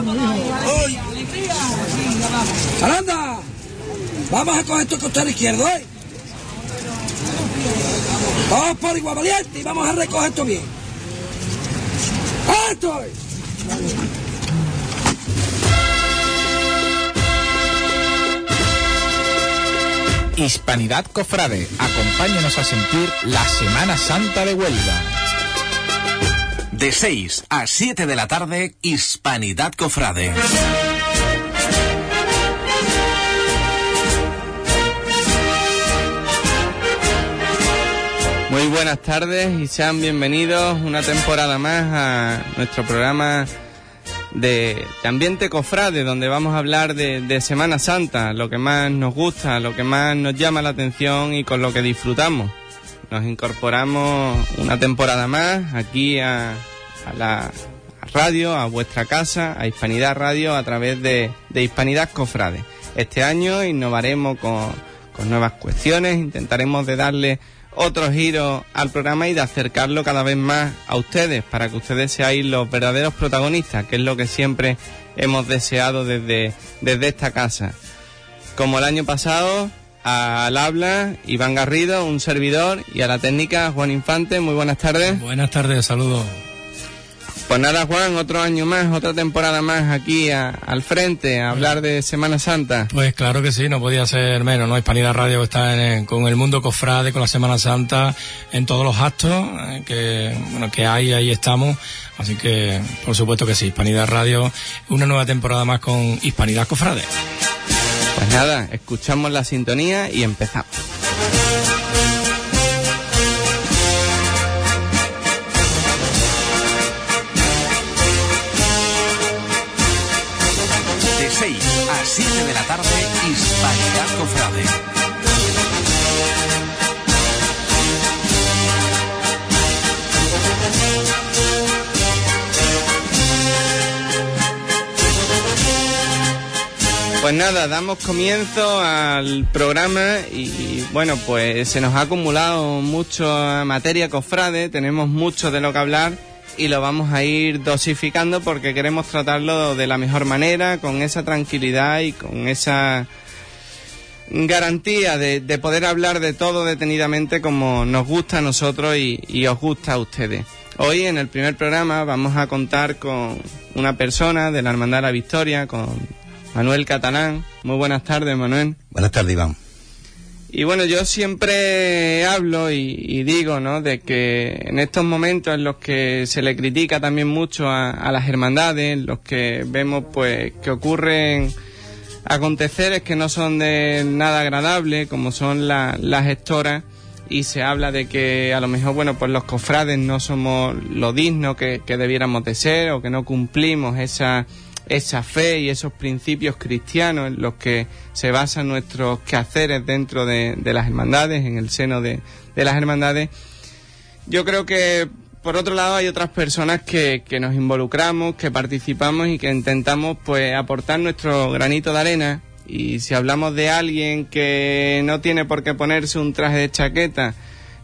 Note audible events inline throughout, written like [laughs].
¡Uy! ¡Aranda! Vamos a coger tu costado izquierdo, ¿eh? Vamos por igual valiente y vamos a recoger esto bien. ¡Esto! Hispanidad Cofrade. Acompáñanos a sentir la Semana Santa de Huelva. De 6 a 7 de la tarde, Hispanidad Cofrade. Muy buenas tardes y sean bienvenidos una temporada más a nuestro programa de, ambiente cofrade, donde vamos a hablar de Semana Santa, lo que más nos gusta, lo que más nos llama la atención y con lo que disfrutamos. Nos incorporamos una temporada más aquí a, a la radio, a vuestra casa, a Hispanidad Radio, a través de, Hispanidad Cofrade. Este año innovaremos con, con nuevas cuestiones, intentaremos de darle otro giro al programa y de acercarlo cada vez más a ustedes, para que ustedes seáis los verdaderos protagonistas, que es lo que siempre hemos deseado desde, desde esta casa. Como el año pasado, al habla Iván Garrido, un servidor, y a la técnica Juan Infante. Muy buenas tardes. Buenas tardes, saludos. Pues nada, Juan, otro año más, otra temporada más aquí a- al frente, a hablar de Semana Santa. Pues claro que sí, no podía ser menos, ¿no? Hispanidad Radio está en- con el mundo cofrade, con la Semana Santa, en todos los actos eh, que, bueno, que hay, ahí estamos. Así que, por supuesto que sí, Hispanidad Radio, una nueva temporada más con Hispanidad Cofrade. Pues nada, escuchamos la sintonía y empezamos. Pues nada, damos comienzo al programa y, bueno, pues se nos ha acumulado mucha materia cofrade, tenemos mucho de lo que hablar y lo vamos a ir dosificando porque queremos tratarlo de la mejor manera, con esa tranquilidad y con esa garantía de, de poder hablar de todo detenidamente como nos gusta a nosotros y, y os gusta a ustedes. Hoy en el primer programa vamos a contar con una persona de la Hermandad de la Victoria, con Manuel Catalán. Muy buenas tardes, Manuel. Buenas tardes, Iván. Y bueno, yo siempre hablo y, y digo, ¿no? De que en estos momentos en los que se le critica también mucho a, a las hermandades, en los que vemos pues que ocurren aconteceres que no son de nada agradable, como son la- las gestoras, y se habla de que a lo mejor, bueno, pues los cofrades no somos lo dignos que, que debiéramos de ser, o que no cumplimos esa, esa fe y esos principios cristianos en los que se basan nuestros quehaceres dentro de, las hermandades, en el seno de, de las hermandades. Yo creo que, por otro lado, hay otras personas que, que nos involucramos, que participamos y que intentamos, pues, aportar nuestro granito de arena. Y si hablamos de alguien que no tiene por qué ponerse un traje de chaqueta,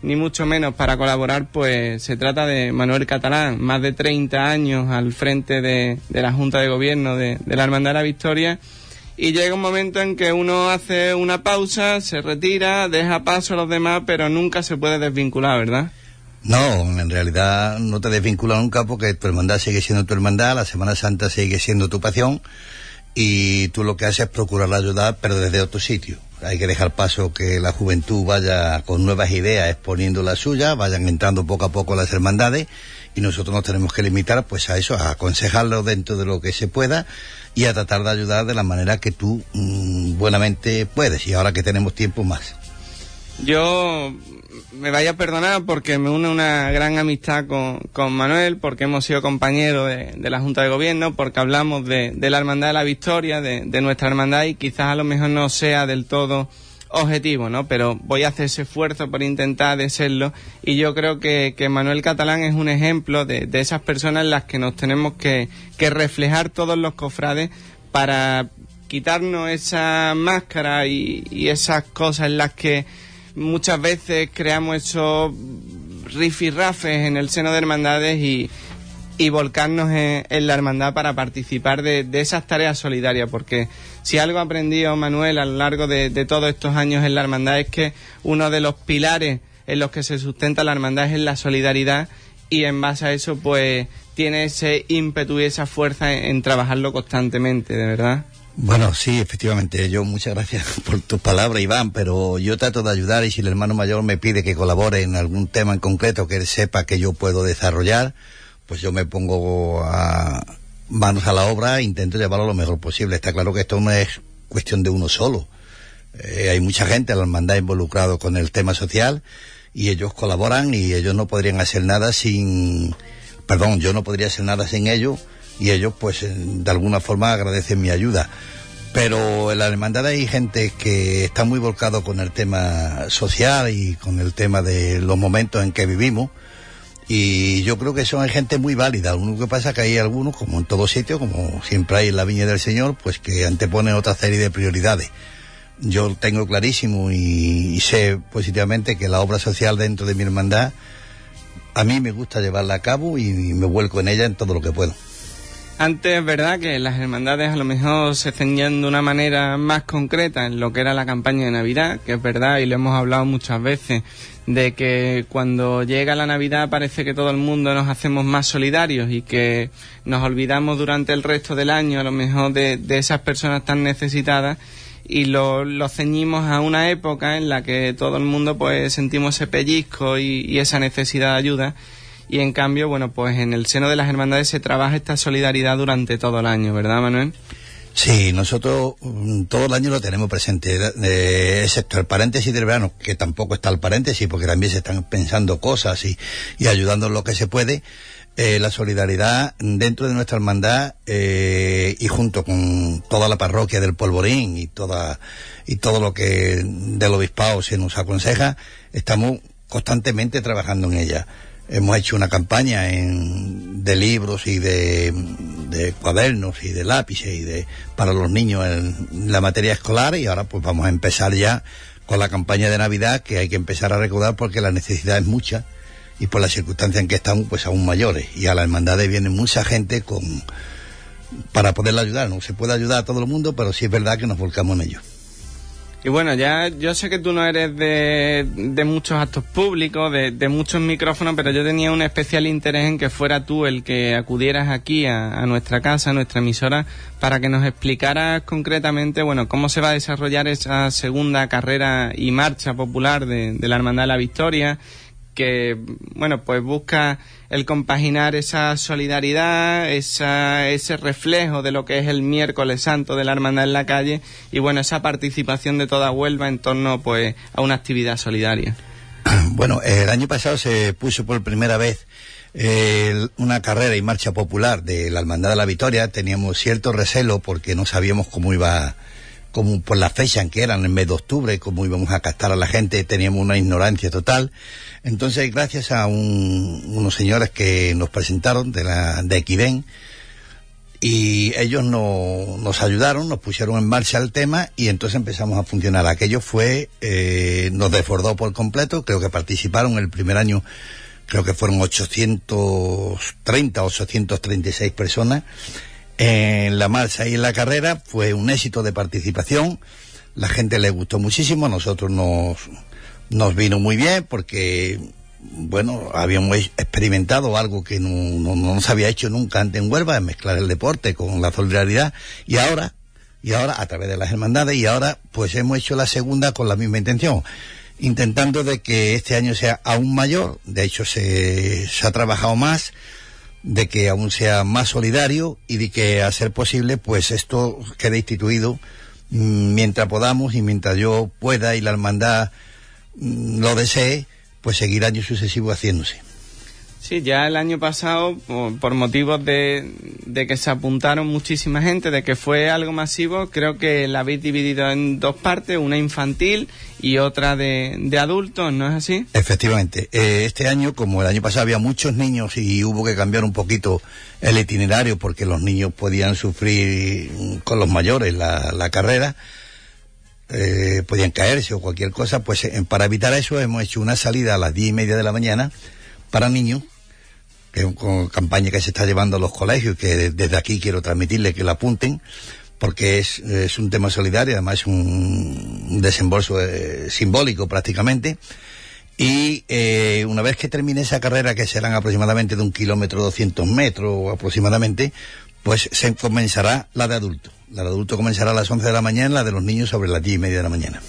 ni mucho menos para colaborar, pues se trata de Manuel Catalán, más de 30 años al frente de, de la Junta de Gobierno de, la Hermandad de la Victoria. Y llega un momento en que uno hace una pausa, se retira, deja paso a los demás, pero nunca se puede desvincular, ¿verdad? No, en realidad no te desvincula nunca porque tu hermandad sigue siendo tu hermandad, la Semana Santa sigue siendo tu pasión y tú lo que haces es procurar ayudar, pero desde otro sitio. Hay que dejar paso que la juventud vaya con nuevas ideas exponiendo las suyas, vayan entrando poco a poco las hermandades y nosotros nos tenemos que limitar pues a eso, a aconsejarlo dentro de lo que se pueda y a tratar de ayudar de la manera que tú mm, buenamente puedes y ahora que tenemos tiempo más. Yo me vaya a perdonar porque me une una gran amistad con, con Manuel, porque hemos sido compañeros de, la Junta de Gobierno, porque hablamos de, la Hermandad de la Victoria, de, nuestra hermandad y quizás a lo mejor no sea del todo objetivo, ¿no? Pero voy a hacer ese esfuerzo por intentar de serlo y yo creo que, que Manuel Catalán es un ejemplo de, de esas personas en las que nos tenemos que, que reflejar todos los cofrades para quitarnos esa máscara y, y esas cosas en las que muchas veces creamos esos rifirrafes en el seno de hermandades y, y volcarnos en, la hermandad para participar de, esas tareas solidarias, porque si algo aprendido Manuel a lo largo de, todos estos años en la hermandad es que uno de los pilares en los que se sustenta la hermandad es la solidaridad y en base a eso pues tiene ese ímpetu y esa fuerza en, trabajarlo constantemente, de verdad. Bueno, sí, efectivamente. Yo muchas gracias [laughs] por tus palabras, Iván, pero yo trato de ayudar y si el hermano mayor me pide que colabore en algún tema en concreto que él sepa que yo puedo desarrollar, pues yo me pongo a manos a la obra e intento llevarlo lo mejor posible. Está claro que esto no es cuestión de uno solo. Eh, hay mucha gente la hermandad involucrado con el tema social y ellos colaboran y ellos no podrían hacer nada sin, perdón, yo no podría hacer nada sin ellos y ellos pues de alguna forma agradecen mi ayuda. Pero en la hermandad hay gente que está muy volcado con el tema social y con el tema de los momentos en que vivimos y yo creo que son gente muy válida. Lo único que pasa es que hay algunos, como en todo sitio, como siempre hay en la viña del Señor, pues que anteponen otra serie de prioridades. Yo tengo clarísimo y, sé positivamente que la obra social dentro de mi hermandad, a mí me gusta llevarla a cabo y, me vuelco en ella en todo lo que puedo. Antes, es verdad que las hermandades a lo mejor se ceñían de una manera más concreta en lo que era la campaña de Navidad, que es verdad y lo hemos hablado muchas veces, de que cuando llega la Navidad parece que todo el mundo nos hacemos más solidarios y que nos olvidamos durante el resto del año a lo mejor de, esas personas tan necesitadas y lo, ceñimos a una época en la que todo el mundo pues sentimos ese pellizco y, y esa necesidad de ayuda y en cambio bueno pues en el seno de las hermandades se trabaja esta solidaridad durante todo el año, ¿verdad Manuel? Sí, nosotros mm, todo el año lo tenemos presente, eh, excepto el paréntesis del verano, que tampoco está el paréntesis, porque también se están pensando cosas y, ayudando en lo que se puede. Eh, la solidaridad dentro de nuestra hermandad eh, y junto con toda la parroquia del Polvorín y toda y todo lo que del obispado se nos aconseja, estamos constantemente trabajando en ella hemos hecho una campaña de libros y de, cuadernos y de lápices y de para los niños en la materia escolar y ahora pues vamos a empezar ya con la campaña de Navidad que hay que empezar a recordar porque la necesidad es mucha y por las circunstancias en que estamos pues aún mayores. Y a la hermandad viene mucha gente con para poderla ayudar. No se puede ayudar a todo el mundo pero sí es verdad que nos volcamos en ello y bueno, ya yo sé que tú no eres de, de muchos actos públicos, de, de, muchos micrófonos, pero yo tenía un especial interés en que fuera tú el que acudieras aquí a, nuestra casa, a nuestra emisora, para que nos explicaras concretamente, bueno, cómo se va a desarrollar esa segunda carrera y marcha popular de, de la Hermandad de la Victoria, que, bueno, pues busca el compaginar esa solidaridad, esa, ese reflejo de lo que es el miércoles santo de la hermandad en la calle y, bueno, esa participación de toda Huelva en torno, pues, a una actividad solidaria. [clears throat] Bueno, el año pasado se puso por primera vez eh, una carrera y marcha popular de la Hermandad de la Victoria. Teníamos cierto recelo porque no sabíamos cómo iba como por la fecha en que eran, en el mes de octubre, cómo íbamos a captar a la gente, teníamos una ignorancia total. Entonces, gracias a unos señores que nos presentaron de, la, de Equidén, y ellos nos ayudaron, nos pusieron en marcha el tema y entonces empezamos a funcionar. Aquello fue, eh, nos desbordó por completo, creo que participaron el primer año, creo que fueron 830, 836 personas en la marcha y en la carrera fue un éxito de participación. La gente le gustó muchísimo, nosotros nos, nos vino muy bien porque, bueno, habíamos experimentado algo que no, no, se había hecho nunca antes en Huelva, mezclar el deporte con la solidaridad. Y ahora, y ahora a través de las hermandades y ahora pues hemos hecho la segunda con la misma intención intentando de que este año sea aún mayor, de hecho se, se ha trabajado más, de que aún sea más solidario y de que a ser posible pues esto quede instituido mm, mientras podamos y mientras yo pueda y la hermandad mm, lo desee, pues seguir años sucesivos haciéndose. Sí, ya el año pasado, por, motivos de, que se apuntaron muchísima gente, de que fue algo masivo, creo que la habéis dividido en dos partes, una infantil y otra de, adultos, ¿no es así? Efectivamente. Eh, este año, como el año pasado había muchos niños y hubo que cambiar un poquito el itinerario porque los niños podían sufrir con los mayores la, carrera, eh, podían caerse o cualquier cosa, pues para evitar eso hemos hecho una salida a las diez y media de la mañana para niños que es una campaña que se está llevando a los colegios, que desde aquí quiero transmitirle que la apunten, porque es, es un tema solidario, además es un, desembolso eh, simbólico prácticamente. Y eh, una vez que termine esa carrera, que serán aproximadamente de un kilómetro 200 metros aproximadamente, pues se comenzará la de adulto. La de adulto comenzará a las 11 de la mañana, la de los niños sobre las 10 y media de la mañana.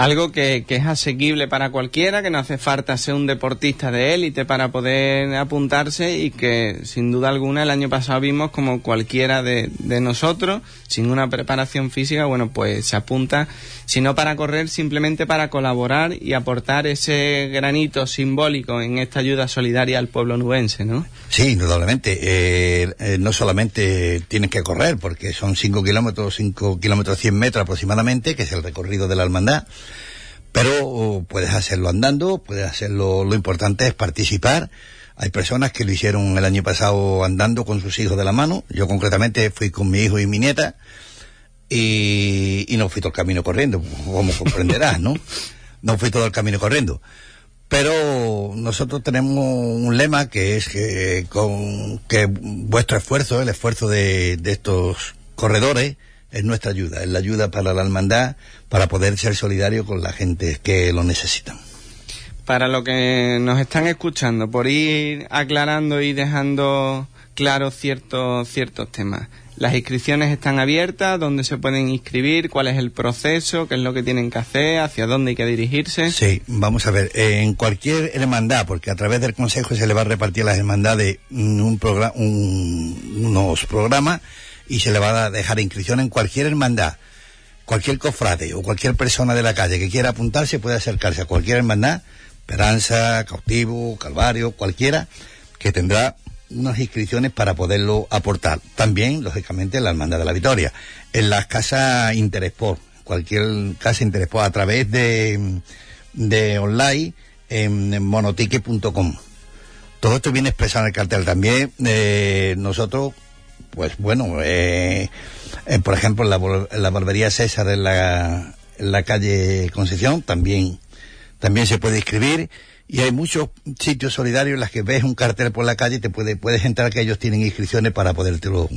Algo que, que, es asequible para cualquiera, que no hace falta ser un deportista de élite para poder apuntarse y que sin duda alguna el año pasado vimos como cualquiera de, de nosotros, sin una preparación física, bueno, pues se apunta, si no para correr, simplemente para colaborar y aportar ese granito simbólico en esta ayuda solidaria al pueblo nubense, ¿no? Sí, indudablemente. Eh, eh, no solamente tienes que correr, porque son 5 kilómetros, 5 kilómetros 100 metros aproximadamente, que es el recorrido de la hermandad, pero puedes hacerlo andando, puedes hacerlo, lo importante es participar. Hay personas que lo hicieron el año pasado andando con sus hijos de la mano. Yo concretamente fui con mi hijo y mi nieta y, y no fui todo el camino corriendo, como comprenderás, ¿no? [laughs] No fui todo el camino corriendo. Pero nosotros tenemos un lema que es que, con, que vuestro esfuerzo, el esfuerzo de, de estos corredores, es nuestra ayuda, es la ayuda para la hermandad, para poder ser solidario con la gente que lo necesitan. Para lo que nos están escuchando, por ir aclarando y dejando claros ciertos, ciertos temas. Las inscripciones están abiertas, dónde se pueden inscribir, cuál es el proceso, qué es lo que tienen que hacer, hacia dónde hay que dirigirse. Sí, vamos a ver, en cualquier hermandad, porque a través del Consejo se le va a repartir a las hermandades un programa, un, unos programas y se le va a dejar inscripción en cualquier hermandad, cualquier cofrade o cualquier persona de la calle que quiera apuntarse puede acercarse a cualquier hermandad, Esperanza, Cautivo, Calvario, cualquiera, que tendrá unas inscripciones para poderlo aportar. También, lógicamente, la Hermandad de la Victoria. En las casas Interesport, cualquier casa Interesport, a través de, de online en monotique.com. Todo esto viene expresado en el cartel. También eh, nosotros, pues bueno, eh, eh, por ejemplo, en la, la, barbería César en la, en la calle Concepción también, también se puede inscribir y hay muchos sitios solidarios en los que ves un cartel por la calle y te puede, puedes entrar que ellos tienen inscripciones para podértelo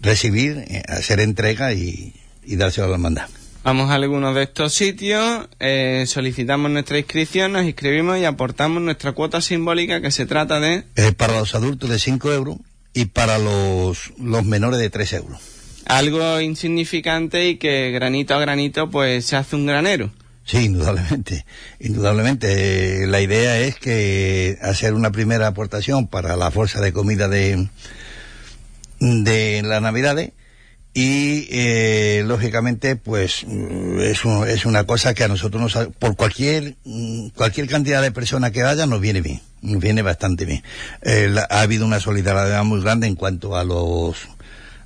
recibir, eh, hacer entrega y, y dárselo a la hermandad. Vamos a algunos de estos sitios, eh, solicitamos nuestra inscripción, nos inscribimos y aportamos nuestra cuota simbólica que se trata de... Eh, para los adultos de 5 euros y para los, los menores de 3 euros. Algo insignificante y que granito a granito pues se hace un granero. Sí, indudablemente, indudablemente. La idea es que hacer una primera aportación para la fuerza de comida de, de las Navidades y eh, lógicamente pues es, un, es una cosa que a nosotros nos por cualquier cualquier cantidad de personas que vaya nos viene bien nos viene bastante bien eh, ha habido una solidaridad muy grande en cuanto a los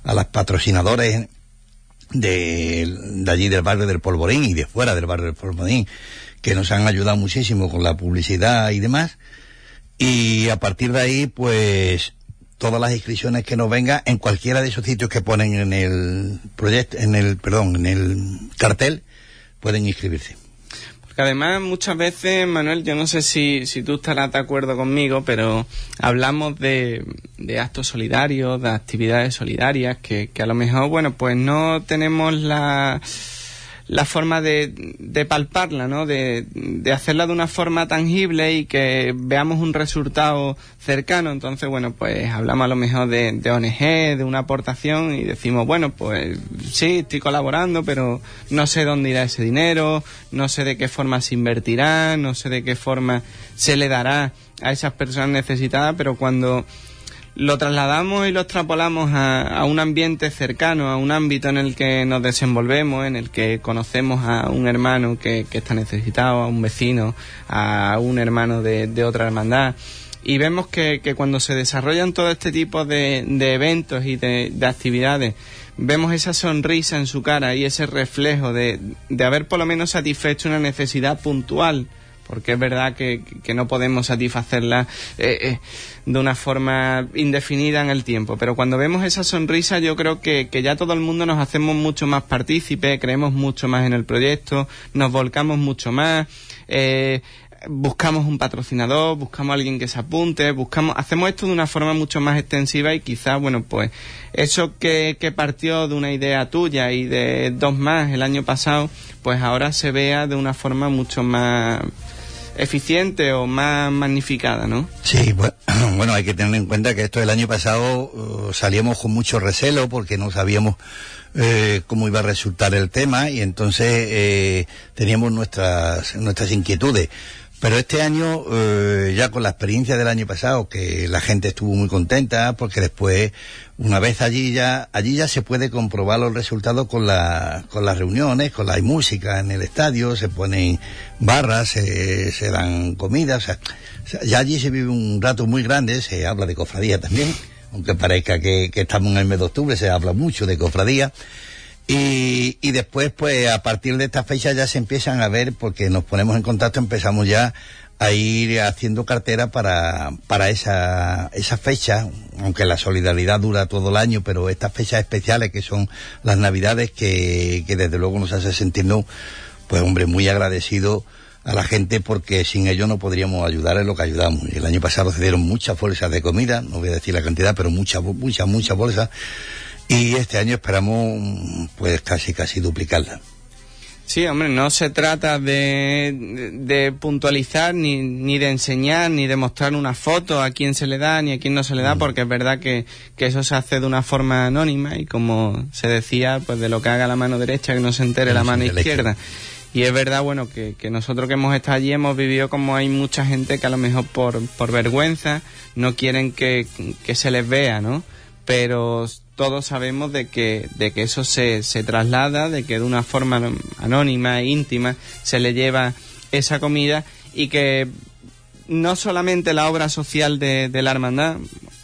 a las patrocinadores de, allí del barrio del Polvorín y de fuera del barrio del Polvorín, que nos han ayudado muchísimo con la publicidad y demás. Y a partir de ahí, pues, todas las inscripciones que nos vengan en cualquiera de esos sitios que ponen en el proyecto, en el, perdón, en el cartel, pueden inscribirse. Porque además muchas veces, Manuel, yo no sé si, si tú estarás de acuerdo conmigo, pero hablamos de, de actos solidarios, de actividades solidarias, que, que a lo mejor, bueno, pues no tenemos la la forma de, de palparla, ¿no? De, de, hacerla de una forma tangible y que veamos un resultado cercano. Entonces, bueno, pues hablamos a lo mejor de, de ONG, de una aportación y decimos, bueno, pues sí, estoy colaborando, pero no sé dónde irá ese dinero, no sé de qué forma se invertirá, no sé de qué forma se le dará a esas personas necesitadas, pero cuando lo trasladamos y lo extrapolamos a, a, un ambiente cercano, a un ámbito en el que nos desenvolvemos, en el que conocemos a un hermano que, que está necesitado, a un vecino, a un hermano de, de otra hermandad. Y vemos que, que, cuando se desarrollan todo este tipo de, de eventos y de, de, actividades, vemos esa sonrisa en su cara y ese reflejo de, de haber por lo menos satisfecho una necesidad puntual porque es verdad que, que no podemos satisfacerla eh, eh, de una forma indefinida en el tiempo. Pero cuando vemos esa sonrisa, yo creo que, que ya todo el mundo nos hacemos mucho más partícipes, creemos mucho más en el proyecto, nos volcamos mucho más. Eh, buscamos un patrocinador, buscamos a alguien que se apunte, buscamos, hacemos esto de una forma mucho más extensiva y quizás, bueno, pues eso que, que partió de una idea tuya y de dos más el año pasado, pues ahora se vea de una forma mucho más eficiente o más magnificada, ¿no? Sí, [clears throat] bueno, hay que tener en cuenta que esto el año pasado uh, salíamos con mucho recelo porque no sabíamos eh, cómo iba a resultar el tema y entonces eh, teníamos nuestras nuestras inquietudes. Pero este año, eh, ya con la experiencia del año pasado, que la gente estuvo muy contenta, porque después, una vez allí ya, allí ya se puede comprobar los resultados con, la, con las reuniones, con la música en el estadio, se ponen barras, se, se dan comidas, o sea, ya allí se vive un rato muy grande, se habla de cofradía también, aunque parezca que, que estamos en el mes de octubre, se habla mucho de cofradía. Y, y, después, pues a partir de esta fecha ya se empiezan a ver, porque nos ponemos en contacto, empezamos ya a ir haciendo cartera para, para esa, esa fecha, aunque la solidaridad dura todo el año, pero estas fechas especiales que son las navidades que, que desde luego nos hace sentirnos, pues hombre, muy agradecidos a la gente porque sin ello no podríamos ayudar en lo que ayudamos. El año pasado se dieron muchas bolsas de comida, no voy a decir la cantidad, pero muchas, muchas, muchas bolsas y este año esperamos pues casi casi duplicarla. Sí, hombre, no se trata de, de, puntualizar, ni, ni de enseñar, ni de mostrar una foto a quién se le da, ni a quién no se le da, mm. porque es verdad que, que, eso se hace de una forma anónima y como se decía, pues de lo que haga la mano derecha, que no se entere la mano izquierda. Y es verdad, bueno, que, que, nosotros que hemos estado allí hemos vivido como hay mucha gente que a lo mejor por, por vergüenza no quieren que, que se les vea, ¿no? Pero todos sabemos de que, de que eso se, se traslada, de que de una forma anónima, e íntima, se le lleva esa comida y que no solamente la obra social de, de la hermandad,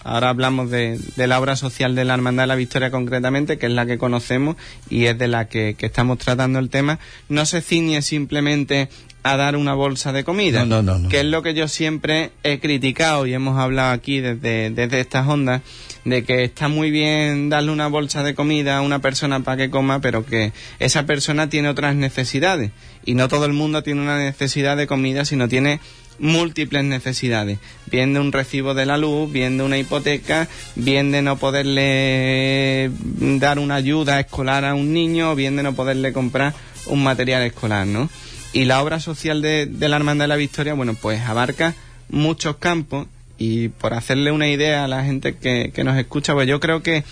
ahora hablamos de, de, la obra social de la hermandad de la Victoria concretamente, que es la que conocemos y es de la que, que estamos tratando el tema, no se ciñe simplemente a dar una bolsa de comida, no, no, no, que es lo que yo siempre he criticado y hemos hablado aquí desde, desde estas ondas, de que está muy bien darle una bolsa de comida a una persona para que coma, pero que esa persona tiene otras necesidades. Y no todo el mundo tiene una necesidad de comida, sino tiene múltiples necesidades, bien de un recibo de la luz, bien de una hipoteca, bien de no poderle dar una ayuda escolar a un niño, bien de no poderle comprar un material escolar, ¿no? Y la obra social de, de la Hermandad de la Victoria, bueno, pues abarca muchos campos y por hacerle una idea a la gente que, que nos escucha, pues yo creo que,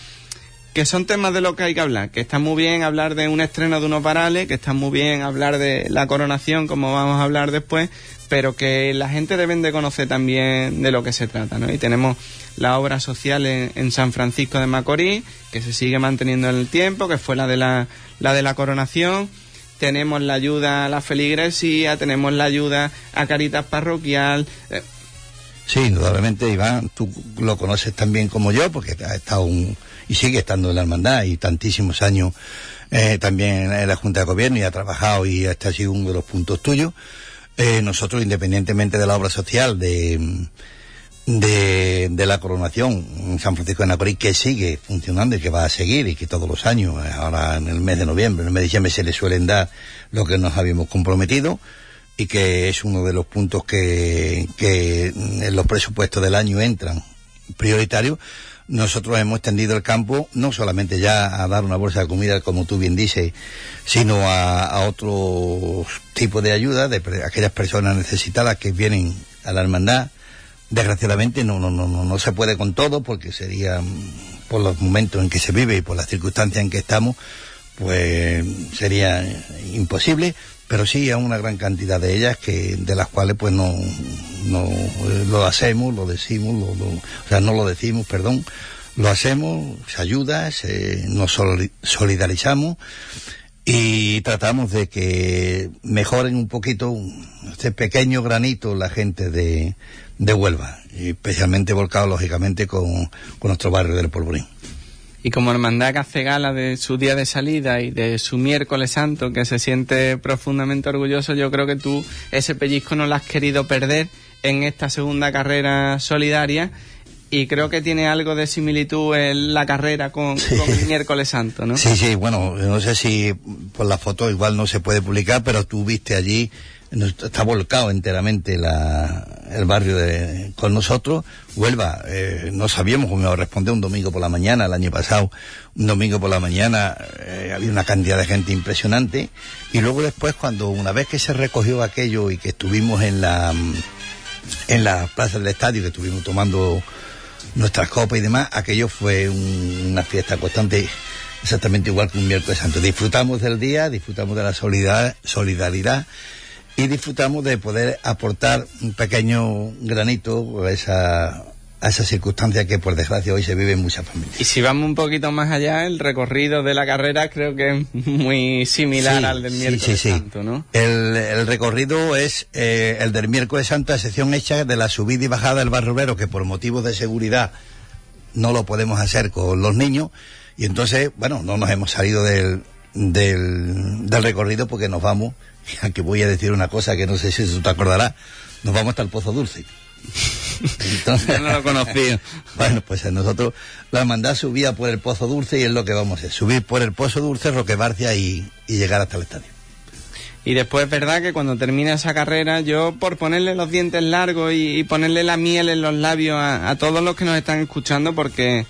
que son temas de lo que hay que hablar, que está muy bien hablar de un estreno de unos varales, que está muy bien hablar de la coronación, como vamos a hablar después, pero que la gente deben de conocer también de lo que se trata, ¿no? Y tenemos la obra social en, en, San Francisco de Macorís, que se sigue manteniendo en el tiempo, que fue la de la, la de la coronación, tenemos la ayuda a la feligresía, tenemos la ayuda a Caritas Parroquial, eh, Sí, indudablemente, Iván, tú lo conoces tan bien como yo, porque ha estado un, y sigue estando en la hermandad y tantísimos años eh, también en la Junta de Gobierno y ha trabajado y este ha sido uno de los puntos tuyos. Eh, nosotros, independientemente de la obra social de, de, de, la coronación en San Francisco de Nacorí, que sigue funcionando y que va a seguir y que todos los años, ahora en el mes de noviembre, en el mes de diciembre se le suelen dar lo que nos habíamos comprometido y que es uno de los puntos que, en los presupuestos del año entran prioritarios, nosotros hemos extendido el campo no solamente ya a dar una bolsa de comida, como tú bien dices, sino a, a otros tipos de ayuda de aquellas personas necesitadas que vienen a la hermandad. Desgraciadamente no, no, no, no se puede con todo porque sería por los momentos en que se vive y por las circunstancias en que estamos, pues sería imposible pero sí a una gran cantidad de ellas que de las cuales pues no, no eh, lo hacemos, lo decimos, o sea, no lo decimos, perdón, lo hacemos, se ayuda, se, nos solidarizamos y tratamos de que mejoren un poquito este pequeño granito la gente de, de Huelva, especialmente volcado lógicamente con, con nuestro barrio del Polvorín. Y como hermandad que hace gala de su día de salida y de su miércoles santo, que se siente profundamente orgulloso, yo creo que tú ese pellizco no lo has querido perder en esta segunda carrera solidaria y creo que tiene algo de similitud en la carrera con, sí. con, el miércoles santo, ¿no? Sí, sí, bueno, no sé si por la foto igual no se puede publicar, pero tú viste allí está volcado enteramente la, el barrio de, con nosotros. Huelva, eh, no sabíamos cómo responder un domingo por la mañana, el año pasado, un domingo por la mañana eh, había una cantidad de gente impresionante. Y luego después, cuando una vez que se recogió aquello y que estuvimos en la, en la plaza del estadio, que estuvimos tomando nuestras copas y demás, aquello fue una fiesta constante exactamente igual que un miércoles santo. Disfrutamos del día, disfrutamos de la solidaridad y disfrutamos de poder aportar un pequeño granito a esa, a esa circunstancia que por desgracia hoy se vive en muchas familias. Y si vamos un poquito más allá, el recorrido de la carrera creo que es muy similar al del miércoles santo, ¿no? El, el recorrido es eh, el del miércoles santo, a excepción hecha de la subida y bajada del barrio obrero, que por motivos de seguridad no lo podemos hacer con los niños, y entonces, bueno, no nos hemos salido del, del, del recorrido porque nos vamos [laughs] que voy a decir una cosa que no sé si tú te acordarás, nos vamos hasta el Pozo Dulce. [laughs] Entonces, no lo conocí. [laughs] bueno, pues nosotros la hermandad subía por el Pozo Dulce y es lo que vamos a hacer, subir por el Pozo Dulce, Roque Barcia y, y llegar hasta el estadio. Y después es verdad que cuando termina esa carrera, yo por ponerle los dientes largos y, ponerle la miel en los labios a, a, todos los que nos están escuchando, porque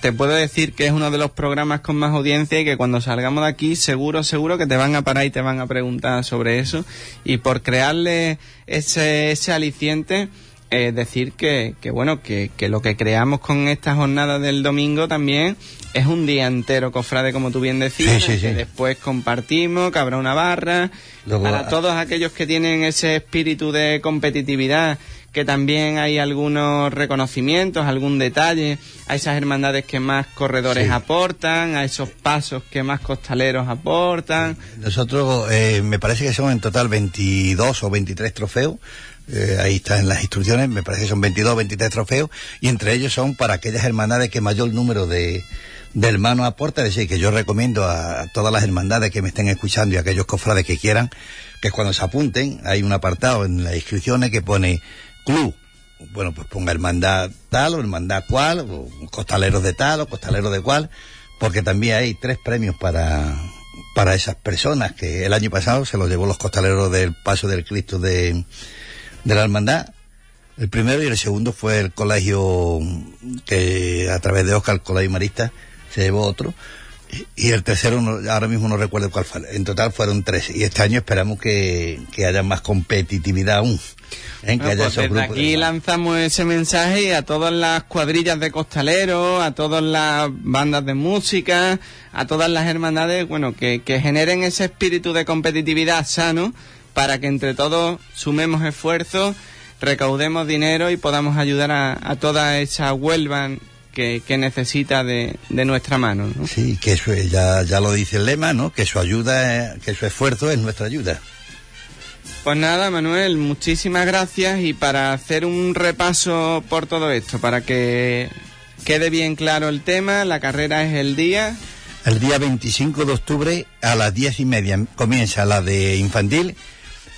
te puedo decir que es uno de los programas con más audiencia y que cuando salgamos de aquí seguro, seguro que te van a parar y te van a preguntar sobre eso. Y por crearle ese, ese aliciente, eh, decir que, que bueno, que, que, lo que creamos con esta jornada del domingo también es un día entero, cofrade, como tú bien decías, que después compartimos, que habrá una barra. para ah, todos aquellos que tienen ese espíritu de competitividad que también hay algunos reconocimientos, algún detalle a esas hermandades que más corredores aportan, a esos pasos que más costaleros aportan. Nosotros, eh, me parece que son en total 22 o 23 trofeos. Eh, ahí están las instrucciones, me parece que son 22 o 23 trofeos, y entre ellos son para aquellas hermandades que mayor número de, de hermanos aporta, es decir, que yo recomiendo a todas las hermandades que me estén escuchando y a aquellos cofrades que quieran, que cuando se apunten, hay un apartado en las inscripciones que pone club, bueno, pues ponga hermandad tal o hermandad cual, o costaleros de tal o costaleros de cual, porque también hay tres premios para, para esas personas que el año pasado se los llevó los costaleros del Paso del Cristo de, de la Hermandad. El primero y el segundo fue el colegio que a través de Oscar, el colegio marista, se llevó otro. Y el tercero, ahora mismo no recuerdo cuál fue. En total fueron tres. Y este año esperamos que, que haya más competitividad aún. ¿eh? Que haya pues aquí lanzamos ese mensaje a todas las cuadrillas de costaleros, a todas las bandas de música, a todas las hermandades, bueno, que, que generen ese espíritu de competitividad sano para que entre todos sumemos esfuerzos, recaudemos dinero y podamos ayudar a, a toda esa Huelva que, necesita de, nuestra mano. ¿no? Sí, que eso ya, ya lo dice el lema, ¿no? Que su ayuda, que su esfuerzo es nuestra ayuda. Pues nada, Manuel, muchísimas gracias y para hacer un repaso por todo esto, para que quede bien claro el tema, la carrera es el día. El día 25 de octubre a las diez y media comienza la de infantil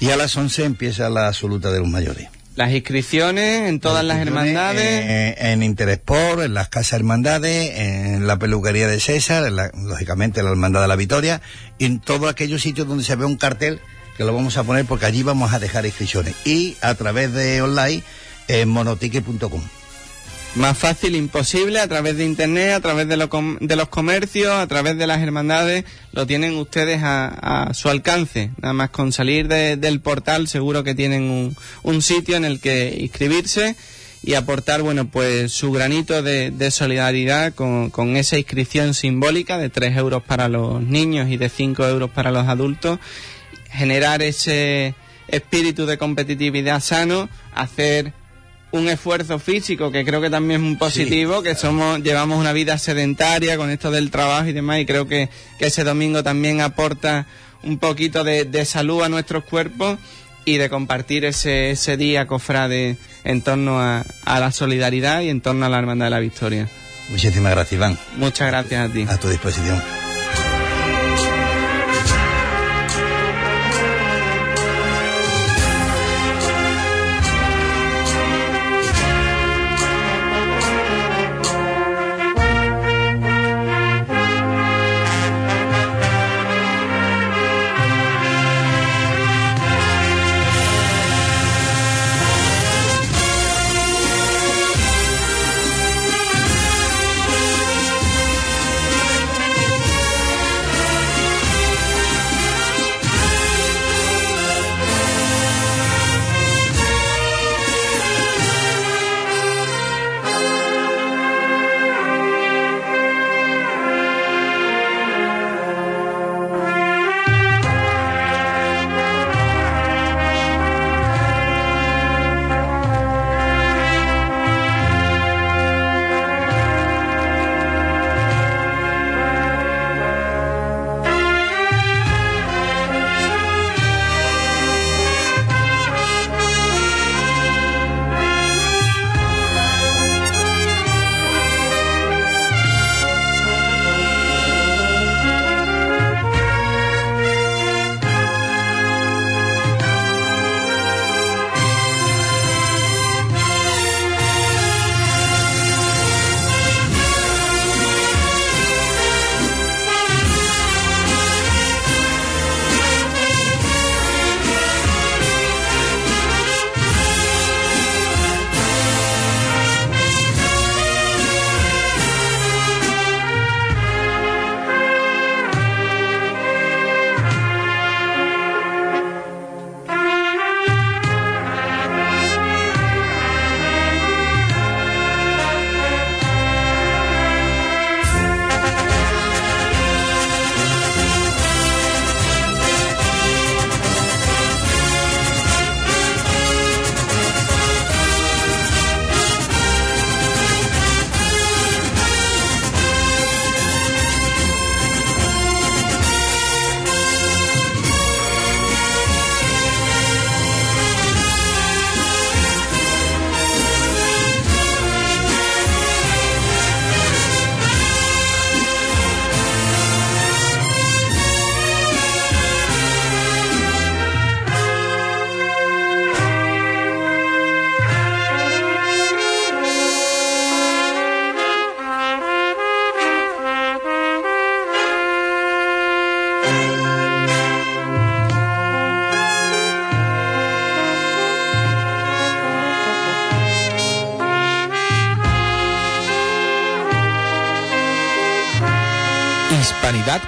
y a las 11 empieza la absoluta de los mayores. Las inscripciones en todas las, hermandades. Eh, en Interesport, en las casas hermandades, en la peluquería de César, lógicamente en la hermandad de la Victoria, y en todos aquellos sitios donde se ve un cartel que lo vamos a poner porque allí vamos a dejar inscripciones. Y a través de online en monotique.com. Más fácil imposible, a través de internet, a través de, de los comercios, a través de las hermandades, lo tienen ustedes a, su alcance. Nada más con salir del portal seguro que tienen un, un, sitio en el que inscribirse y aportar, bueno, pues su granito de, de solidaridad con, con, esa inscripción simbólica de 3 euros para los niños y de 5 euros para los adultos. Generar ese espíritu de competitividad sano, hacer un esfuerzo físico que creo que también es muy positivo, que somos llevamos una vida sedentaria con esto del trabajo y demás y creo que, ese domingo también aporta un poquito de, salud a nuestros cuerpos y de compartir ese, ese día cofrade en torno a, a la solidaridad y en torno a la hermandad de la victoria. Muchísimas gracias, Iván. Muchas gracias a ti. A tu disposición.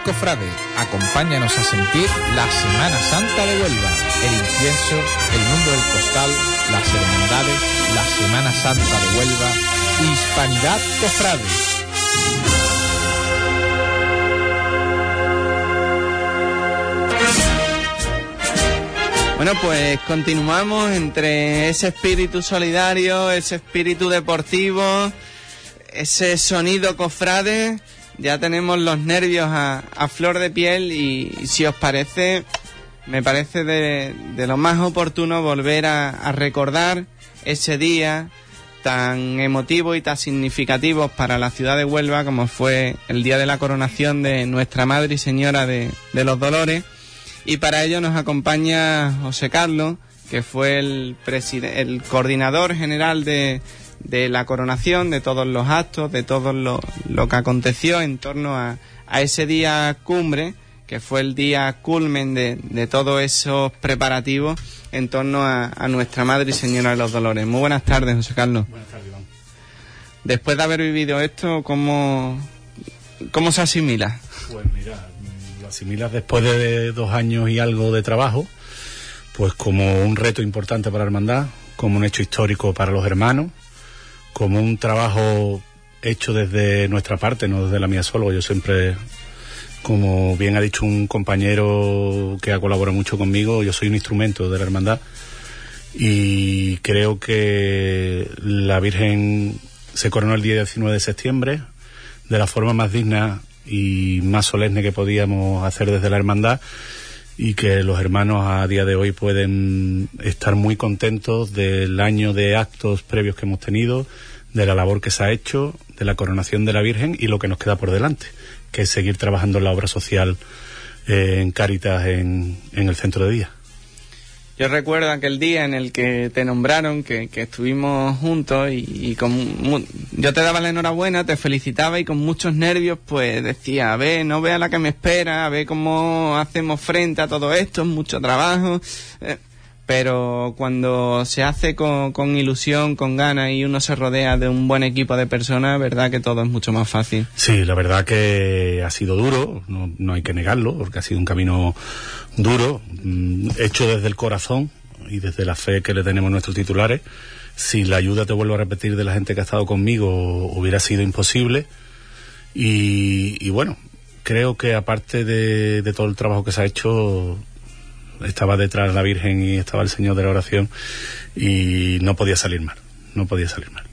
Cofrade, acompáñanos a sentir la Semana Santa de Huelva, el incienso, el mundo del costal, las hermandades, la Semana Santa de Huelva, Hispanidad Cofrade. Bueno, pues continuamos entre ese espíritu solidario, ese espíritu deportivo, ese sonido cofrade. Ya tenemos los nervios a, a flor de piel y, si os parece, me parece de, de lo más oportuno volver a, a recordar ese día tan emotivo y tan significativo para la ciudad de Huelva como fue el día de la coronación de Nuestra Madre y Señora de, los Dolores. Y para ello nos acompaña José Carlos, que fue el, el coordinador general de, de, la coronación, de todos los actos, de todo lo, lo que aconteció en torno a, a, ese día cumbre, que fue el día culmen de, de todos esos preparativos en torno a, a, Nuestra Madre y Señora de los Dolores. Muy buenas tardes, José Carlos. Buenas tardes, Iván. Después de haber vivido esto, ¿cómo, cómo se asimila? Pues mira, asimilas después de dos años y algo de trabajo, pues como un reto importante para la hermandad, como un hecho histórico para los hermanos, como un trabajo hecho desde nuestra parte, no desde la mía solo. Yo siempre, como bien ha dicho un compañero que ha colaborado mucho conmigo, yo soy un instrumento de la hermandad y creo que la Virgen se coronó el día 19 de septiembre de la forma más digna y más solemne que podíamos hacer desde la hermandad y que los hermanos a día de hoy pueden estar muy contentos del año de actos previos que hemos tenido, de la labor que se ha hecho, de la coronación de la Virgen y lo que nos queda por delante, que es seguir trabajando en la obra social eh, en Cáritas en, en el centro de día. Yo recuerdo aquel día en el que te nombraron, que, que estuvimos juntos y, con, yo te daba la enhorabuena, te felicitaba y con muchos nervios pues decía, a ver, no vea la que me espera, a ver cómo hacemos frente a todo esto, es mucho trabajo. Eh, pero cuando se hace con, con, ilusión, con ganas y uno se rodea de un buen equipo de personas, verdad que todo es mucho más fácil. Sí, la verdad que ha sido duro, no, no hay que negarlo, porque ha sido un camino duro, mm, hecho desde el corazón y desde la fe que le tenemos a nuestros titulares. Sin la ayuda, te vuelvo a repetir, de la gente que ha estado conmigo, hubiera sido imposible. Y, y bueno, creo que aparte de, de todo el trabajo que se ha hecho, estaba detrás la Virgen y estaba el Señor de la oración y no podía salir mal, no podía salir mal.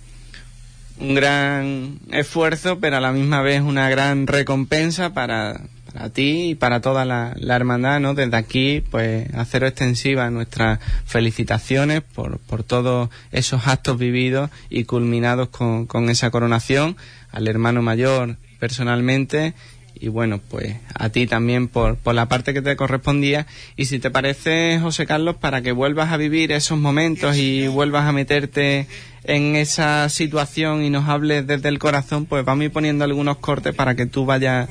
Un gran esfuerzo, pero a la misma vez una gran recompensa para, para ti y para toda la, la, hermandad, ¿no? Desde aquí, pues, hacer extensiva nuestras felicitaciones por, por todos esos actos vividos y culminados con, con esa coronación, al hermano mayor personalmente y bueno, pues a ti también por, por la parte que te correspondía. Y si te parece, José Carlos, para que vuelvas a vivir esos momentos y vuelvas a meterte en esa situación y nos hables desde el corazón, pues vamos a ir poniendo algunos cortes para que tú vayas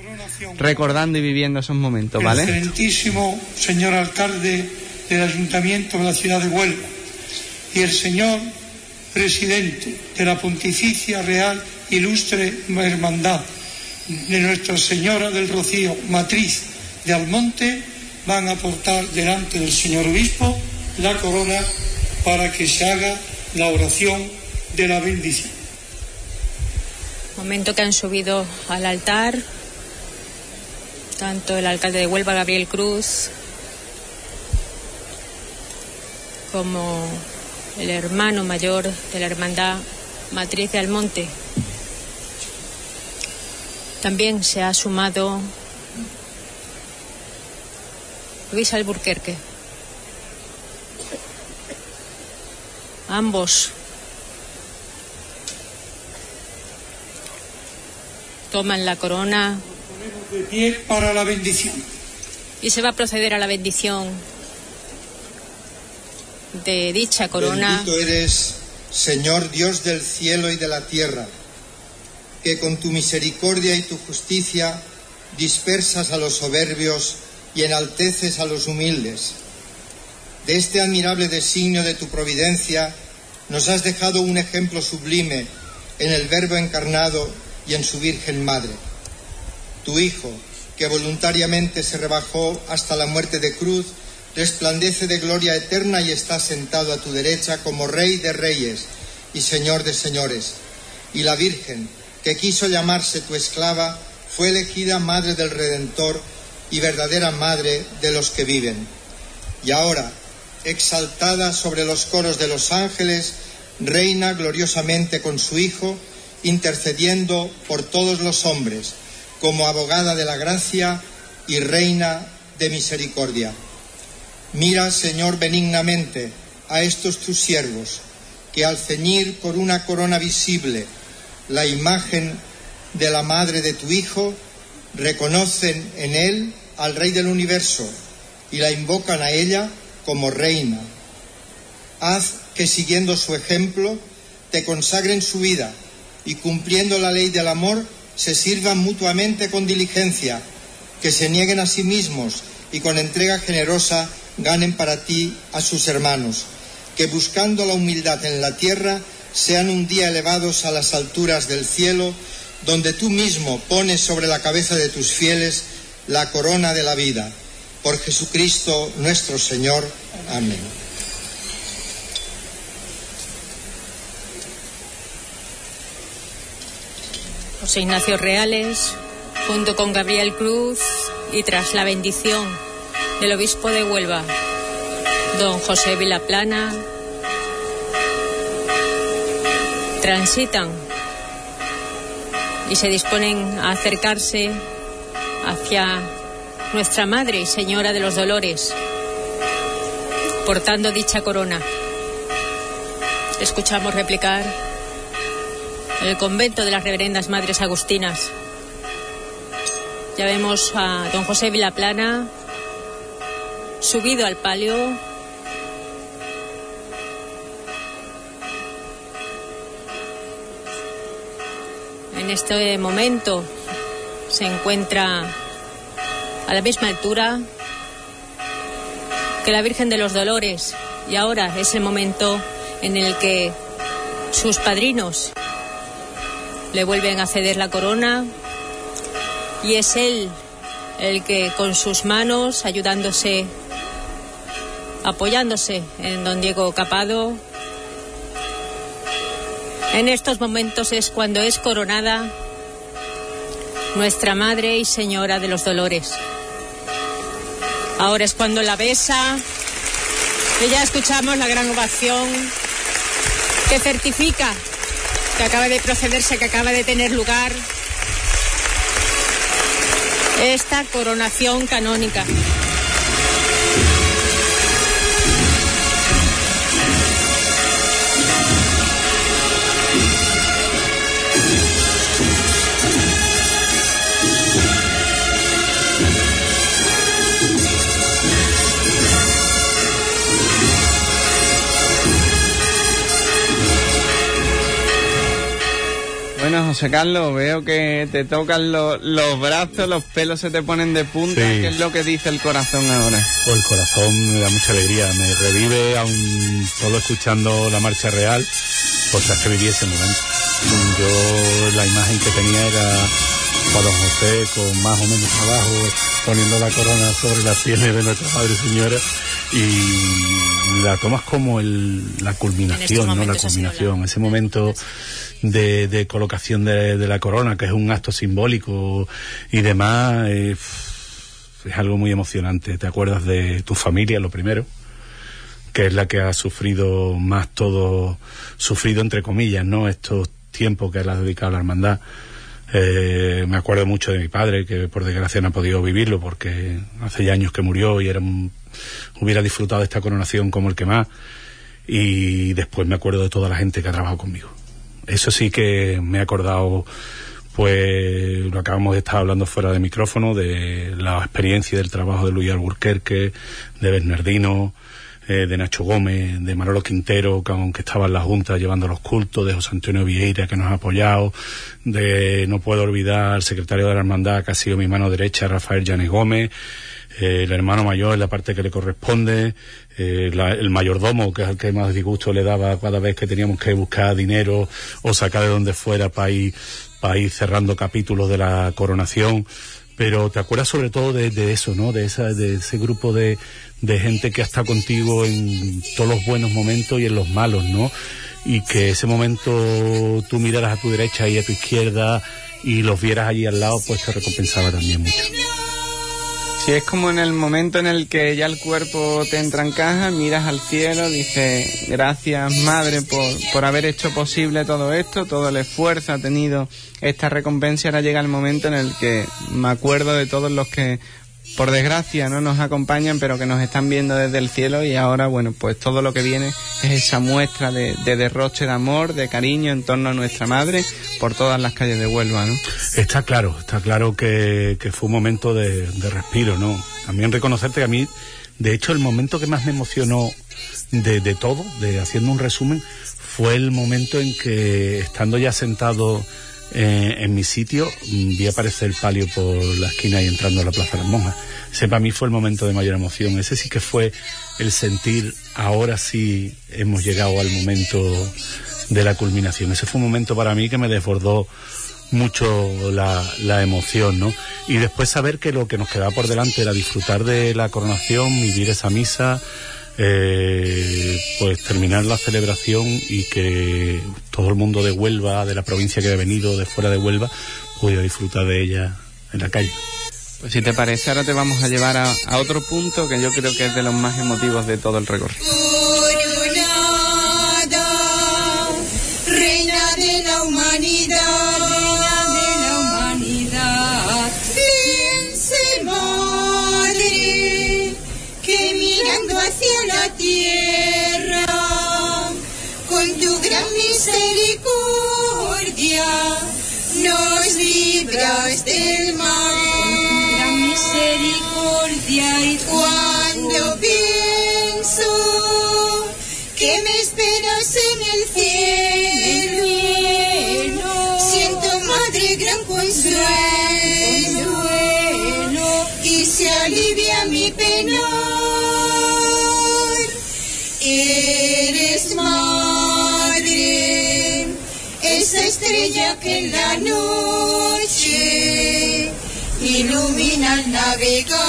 recordando y viviendo esos momentos, ¿vale? Excelentísimo señor alcalde del Ayuntamiento de la ciudad de Huelva y el señor presidente de la Pontificia Real Ilustre Hermandad de Nuestra Señora del Rocío, matriz de Almonte, van a portar delante del señor obispo la corona para que se haga la oración de la bendición. Momento que han subido al altar tanto el alcalde de Huelva, Gabriel Cruz, como el hermano mayor de la hermandad matriz de Almonte, también se ha sumado Luis Alburquerque. Ambos toman la corona. De pie para la bendición. Y se va a proceder a la bendición de dicha corona. Bendito eres, Señor Dios del cielo y de la tierra que con tu misericordia y tu justicia dispersas a los soberbios y enalteces a los humildes. De este admirable designio de tu providencia nos has dejado un ejemplo sublime en el Verbo encarnado y en su Virgen Madre. Tu Hijo, que voluntariamente se rebajó hasta la muerte de cruz, resplandece de gloria eterna y está sentado a tu derecha como Rey de Reyes y Señor de Señores. Y la Virgen, que quiso llamarse tu esclava, fue elegida Madre del Redentor y verdadera Madre de los que viven. Y ahora, exaltada sobre los coros de los ángeles, reina gloriosamente con su Hijo, intercediendo por todos los hombres, como abogada de la gracia y reina de misericordia. Mira, Señor, benignamente a estos tus siervos, que al ceñir por una corona visible la imagen de la madre de tu Hijo, reconocen en él al Rey del universo y la invocan a ella como reina. Haz que siguiendo su ejemplo te consagren su vida y cumpliendo la ley del amor se sirvan mutuamente con diligencia, que se nieguen a sí mismos y con entrega generosa ganen para ti a sus hermanos, que buscando la humildad en la tierra sean un día elevados a las alturas del cielo, donde tú mismo pones sobre la cabeza de tus fieles la corona de la vida. Por Jesucristo nuestro Señor. Amén. José Ignacio Reales, junto con Gabriel Cruz y tras la bendición del obispo de Huelva, don José Vilaplana, transitan y se disponen a acercarse hacia nuestra Madre y Señora de los Dolores, portando dicha corona. Escuchamos replicar el convento de las reverendas Madres Agustinas. Ya vemos a don José Vilaplana subido al palio. Este momento se encuentra a la misma altura que la Virgen de los Dolores y ahora es el momento en el que sus padrinos le vuelven a ceder la corona y es él el que con sus manos, ayudándose, apoyándose en don Diego Capado, en estos momentos es cuando es coronada nuestra Madre y Señora de los Dolores. Ahora es cuando la besa y ya escuchamos la gran ovación que certifica que acaba de procederse, que acaba de tener lugar esta coronación canónica. José Carlos, veo que te tocan los brazos, los pelos se te ponen de punta. ¿Qué es lo que dice el corazón ahora? Pues el corazón me da mucha alegría, me revive, aún solo escuchando la marcha real, pues hace vivir ese momento. Yo la imagen que tenía era para don José con más o menos abajo, poniendo la corona sobre las pieles de nuestra Madre Señora y la tomas como el, la culminación, ¿no? La culminación, ese momento de, de colocación de, de, la corona, que es un acto simbólico y demás, eh, es algo muy emocionante. Te acuerdas de tu familia, lo primero, que es la que ha sufrido más todo, sufrido entre comillas, ¿no? Estos tiempos que le has dedicado a la hermandad. Eh, me acuerdo mucho de mi padre, que por desgracia no ha podido vivirlo porque hace ya años que murió y era un, hubiera disfrutado de esta coronación como el que más. Y después me acuerdo de toda la gente que ha trabajado conmigo. Eso sí que me he acordado, pues lo acabamos de estar hablando fuera de micrófono, de la experiencia del trabajo de Luis Alburquerque, de Bernardino, eh, de Nacho Gómez, de Manolo Quintero, que aunque estaba en la Junta llevando los cultos, de José Antonio Vieira, que nos ha apoyado, de, no puedo olvidar, al secretario de la Hermandad, que ha sido mi mano derecha, Rafael Llanes Gómez, el hermano mayor en la parte que le corresponde, eh, la, el mayordomo, que es el que más disgusto le daba cada vez que teníamos que buscar dinero o sacar de donde fuera para ir, para ir cerrando capítulos de la coronación, pero te acuerdas sobre todo de, de eso, ¿no? De, esa, de ese grupo de, de gente que está contigo en todos los buenos momentos y en los malos, ¿no? Y que ese momento tú miraras a tu derecha y a tu izquierda y los vieras allí al lado, pues te recompensaba también mucho. Si es como en el momento en el que ya el cuerpo te entra en caja, miras al cielo, dices, gracias madre por, por haber hecho posible todo esto, todo el esfuerzo ha tenido esta recompensa. Ahora llega el momento en el que me acuerdo de todos los que por desgracia no nos acompañan, pero que nos están viendo desde el cielo y ahora, bueno, pues todo lo que viene es esa muestra de, de, derroche de amor, de cariño en torno a nuestra madre por todas las calles de Huelva, ¿no? Está claro, está claro que, fue un momento de, de, respiro, ¿no? También reconocerte que a mí, de hecho, el momento que más me emocionó de, de todo, de haciendo un resumen, fue el momento en que, estando ya sentado eh, en mi sitio vi aparecer palio por la esquina y entrando a la Plaza de las Monjas. Ese para mí fue el momento de mayor emoción. Ese sí que fue el sentir, ahora sí hemos llegado al momento de la culminación. Ese fue un momento para mí que me desbordó mucho la, la, emoción, ¿no? Y después saber que lo que nos quedaba por delante era disfrutar de la coronación, vivir esa misa, eh, pues terminar la celebración y que todo el mundo de Huelva, de la provincia que ha venido, de fuera de Huelva, pueda disfrutar de ella en la calle. Pues si te parece, ahora te vamos a llevar a otro punto que yo creo que es de los más emotivos de todo el recorrido. Del mal. Gran misericordia y cuando pienso que me esperas en el cielo, siento madre gran consuelo y se alivia mi pena. Eres madre, esa estrella que en la noche ilumina al navegante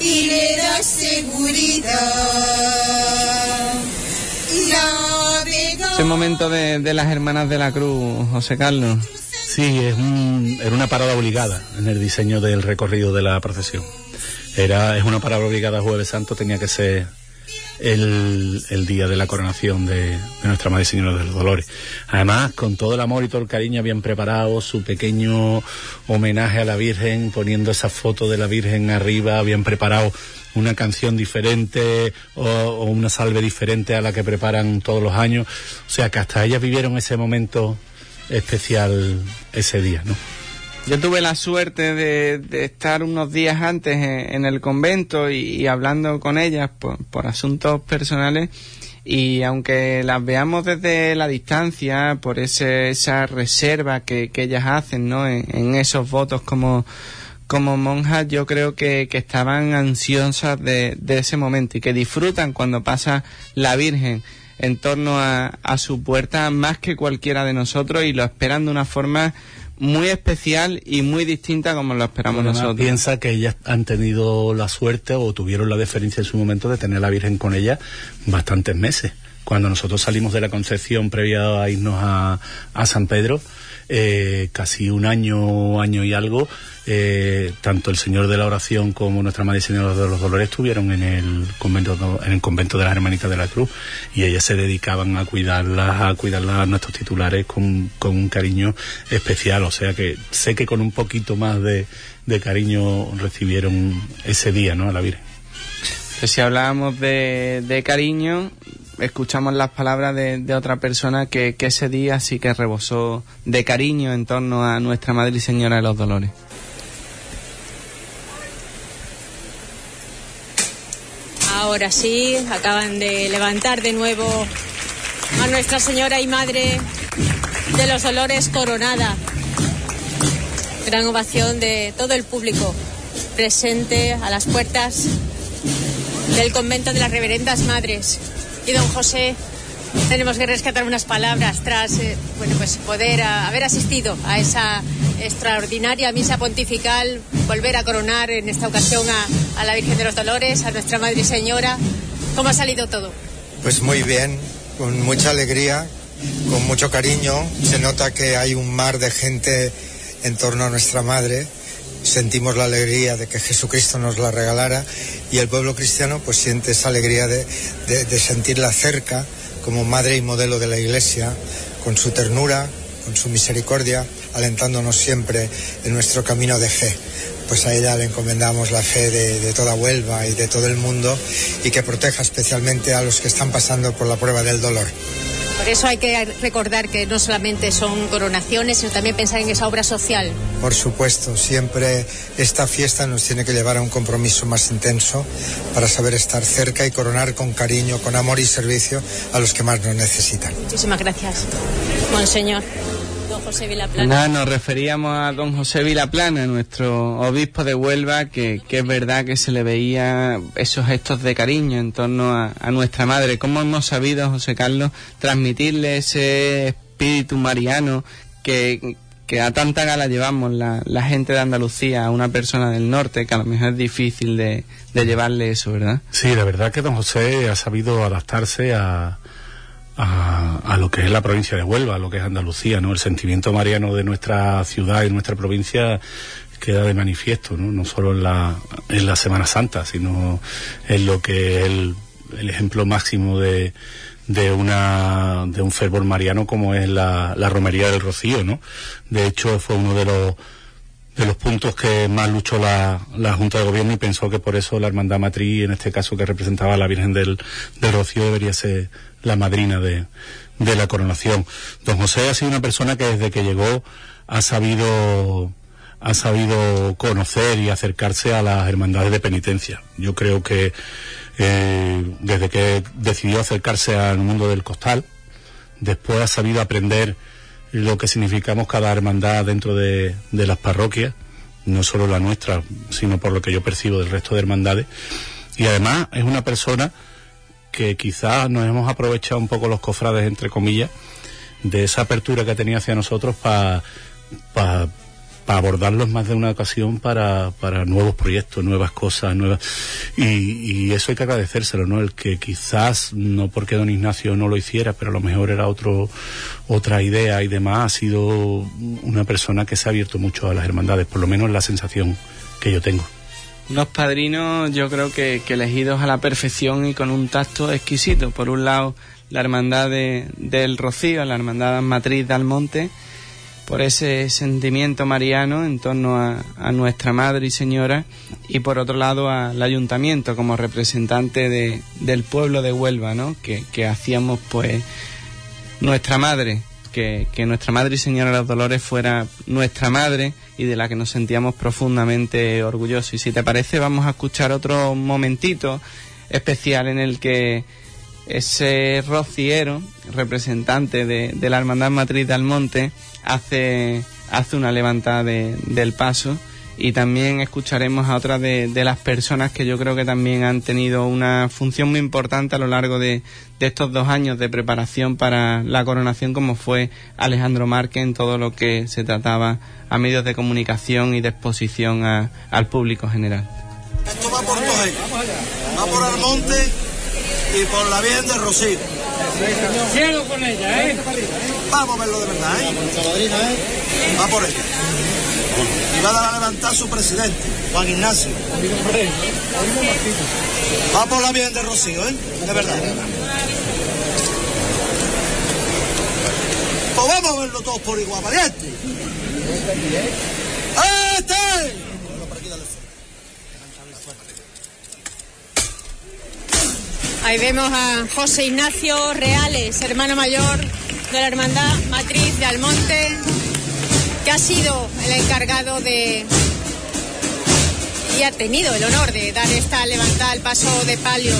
y le da seguridad. Navegante. Ese momento de, de, las hermanas de la cruz, José Carlos. Sí, es un, era una parada obligada en el diseño del recorrido de la procesión. Era, es una parada obligada Jueves Santo, tenía que ser el, día de la coronación de, de, Nuestra Madre Señora de los Dolores. Además, con todo el amor y todo el cariño habían preparado su pequeño homenaje a la Virgen, poniendo esa foto de la Virgen arriba, habían preparado una canción diferente o, o, una salve diferente a la que preparan todos los años. O sea que hasta ellas vivieron ese momento especial ese día, ¿no? Yo tuve la suerte de, estar unos días antes en, en el convento y, y, hablando con ellas por, por, asuntos personales y aunque las veamos desde la distancia por ese, esa reserva que, que ellas hacen ¿no? en, en esos votos como como monjas yo creo que, que estaban ansiosas de, de, ese momento y que disfrutan cuando pasa la Virgen en torno a, a, su puerta más que cualquiera de nosotros y lo esperan de una forma muy especial y muy distinta como lo esperamos bueno, nosotros. Piensa que ellas han tenido la suerte o tuvieron la deferencia en su momento de tener a la Virgen con ella bastantes meses. Cuando nosotros salimos de la Concepción previa a irnos a, a San Pedro, eh, casi un año, año y algo, eh, tanto el Señor de la Oración como Nuestra Madre Señora de los Dolores estuvieron en el convento, en el convento de las Hermanitas de la Cruz y ellas se dedicaban a cuidarlas, a cuidarlas a nuestros titulares con, con un cariño especial. O sea que sé que con un poquito más de, de cariño recibieron ese día, ¿no? A la Virgen. Pues si hablábamos de, de cariño, escuchamos las palabras de, otra persona que, ese día sí que rebosó de cariño en torno a nuestra Madre y Señora de los Dolores. Ahora sí, acaban de levantar de nuevo a Nuestra Señora y Madre de los Dolores coronada. Gran ovación de todo el público presente a las puertas del convento de las Reverendas Madres y don José tenemos que rescatar unas palabras tras eh, bueno pues poder haber asistido a esa extraordinaria misa pontifical, volver a coronar en esta ocasión a, a la Virgen de los Dolores, a nuestra Madre Señora. ¿Cómo ha salido todo? Pues muy bien, con mucha alegría, con mucho cariño. Se nota que hay un mar de gente en torno a nuestra Madre. Sentimos la alegría de que Jesucristo nos la regalara y el pueblo cristiano pues siente esa alegría de, de- sentirla cerca como madre y modelo de la Iglesia, con su ternura, con su misericordia, alentándonos siempre en nuestro camino de fe. Pues a ella le encomendamos la fe de, de toda Huelva y de todo el mundo y que proteja especialmente a los que están pasando por la prueba del dolor. Por eso hay que recordar que no solamente son coronaciones, sino también pensar en esa obra social. Por supuesto, siempre esta fiesta nos tiene que llevar a un compromiso más intenso para saber estar cerca y coronar con cariño, con amor y servicio a los que más nos necesitan. Muchísimas gracias, Monseñor. Don José Vilaplana. Nada, nos referíamos a don José Vilaplana, nuestro obispo de Huelva, que, que es verdad que se le veía esos gestos de cariño en torno a, a nuestra madre. ¿Cómo hemos sabido, José Carlos, transmitirle ese espíritu mariano que, que a tanta gala llevamos la, la gente de Andalucía a una persona del norte, que a lo mejor es difícil de, de llevarle eso, ¿verdad? Sí, la verdad que don José ha sabido adaptarse a, a, a lo que es la provincia de Huelva, a lo que es Andalucía, ¿no? El sentimiento mariano de nuestra ciudad y nuestra provincia queda de manifiesto, ¿no? No solo en la, en la Semana Santa, sino en lo que es el, el ejemplo máximo de, de una de un fervor mariano como es la, la romería del Rocío, ¿no? De hecho fue uno de los de los puntos que más luchó la, la Junta de Gobierno y pensó que por eso la Hermandad Matriz, en este caso que representaba a la Virgen del, del Rocío, debería ser la madrina de, de la coronación. Don José ha sido una persona que desde que llegó ha sabido ha sabido conocer y acercarse a las hermandades de penitencia. Yo creo que eh, desde que decidió acercarse al mundo del costal, después ha sabido aprender lo que significamos cada hermandad dentro de, de las parroquias, no solo la nuestra, sino por lo que yo percibo del resto de hermandades. Y además es una persona que quizás nos hemos aprovechado un poco los cofrades, entre comillas, de esa apertura que tenía hacia nosotros para para abordarlos más de una ocasión para, para nuevos proyectos, nuevas cosas, nuevas y, y eso hay que agradecérselo, ¿no? El que quizás no porque don Ignacio no lo hiciera, pero a lo mejor era otro otra idea y demás, ha sido una persona que se ha abierto mucho a las hermandades, por lo menos la sensación que yo tengo. Unos padrinos yo creo que, que elegidos a la perfección y con un tacto exquisito. Por un lado, la hermandad de, del Rocío, la hermandad matriz de Almonte, por ese sentimiento mariano en torno a, a, nuestra Madre y Señora y por otro lado al ayuntamiento como representante de, del pueblo de Huelva, ¿no? Que, que hacíamos pues nuestra Madre, que, que, nuestra Madre y Señora de los Dolores fuera nuestra Madre y de la que nos sentíamos profundamente orgullosos. Y si te parece vamos a escuchar otro momentito especial en el que ese rociero, representante de, de la Hermandad Matriz de Almonte, hace, hace una levantada de, del paso y también escucharemos a otras de, de, las personas que yo creo que también han tenido una función muy importante a lo largo de, de, estos dos años de preparación para la coronación como fue Alejandro Márquez en todo lo que se trataba a medios de comunicación y de exposición a, al público general. Esto va por Tojé, va por Almonte y por la Virgen de Rocío. Cielo con ella, ¿eh? Vamos a verlo de verdad, ¿eh? Va por ella. Y va a levantar su presidente, Juan Ignacio. Va por la Virgen de Rocío, ¿eh? De verdad. Pues vamos a verlo todos por igual, valiente. ¡Este! Ahí vemos a José Ignacio Reales, hermano mayor de la Hermandad Matriz de Almonte, que ha sido el encargado de y ha tenido el honor de dar esta levantada al paso de palio.